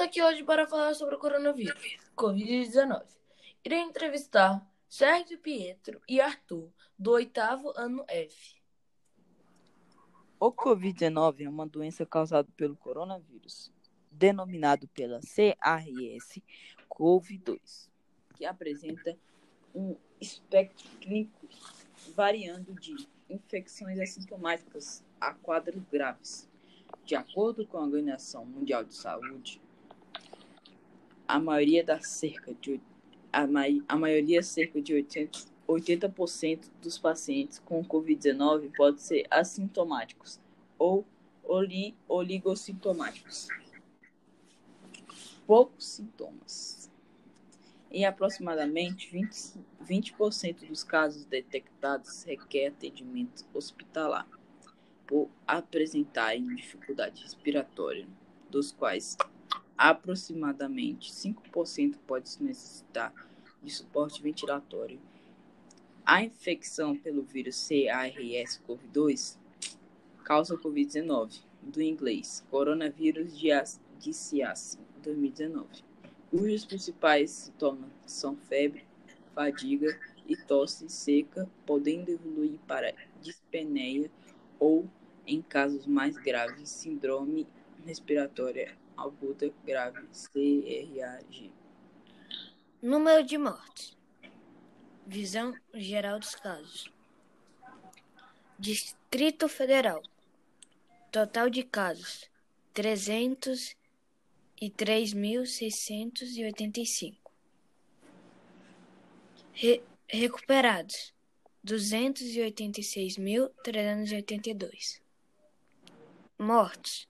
aqui hoje para falar sobre o coronavírus, Covid-19. Irei entrevistar Sérgio Pietro e Arthur, do oitavo ano F. O Covid-19 é uma doença causada pelo coronavírus, denominado pela CRS-CoV-2, que apresenta um espectro clínico variando de infecções assintomáticas a quadros graves. De acordo com a Organização Mundial de Saúde, a maioria das cerca de a, mai, a maioria cerca de 80, 80% dos pacientes com COVID-19 podem ser assintomáticos ou oli, oligossintomáticos. Poucos sintomas. Em aproximadamente 20%, 20 dos casos detectados requer atendimento hospitalar por apresentarem dificuldade respiratória, dos quais aproximadamente 5% pode necessitar de suporte ventilatório. A infecção pelo vírus SARS-CoV-2 causa Covid-19, do inglês Coronavírus Disease 2019, cujos principais sintomas são febre, fadiga e tosse seca, podendo evoluir para dispneia ou, em casos mais graves, síndrome respiratória aguda grave, CRAG. Número de mortes. Visão geral dos casos. Distrito Federal. Total de casos: 303.685. Re recuperados: 286.382. Mortos: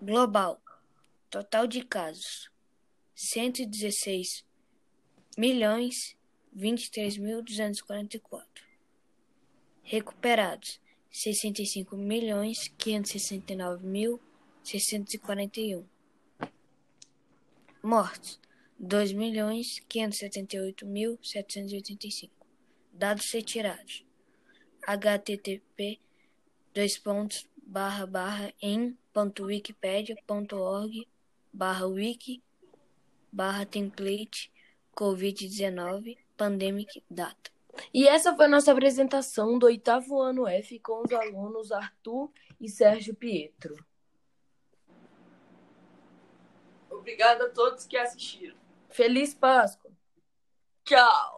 Global. Total de casos: 116 milhões 23.244. Recuperados: 65 milhões 569.641. Mortos: 2 milhões 578.785. Dados retirados: http dois pontos barra barra em www.wikipedia.org barra wiki barra template covid-19 pandemic data. E essa foi a nossa apresentação do oitavo ano F com os alunos Arthur e Sérgio Pietro. Obrigado a todos que assistiram. Feliz Páscoa! Tchau!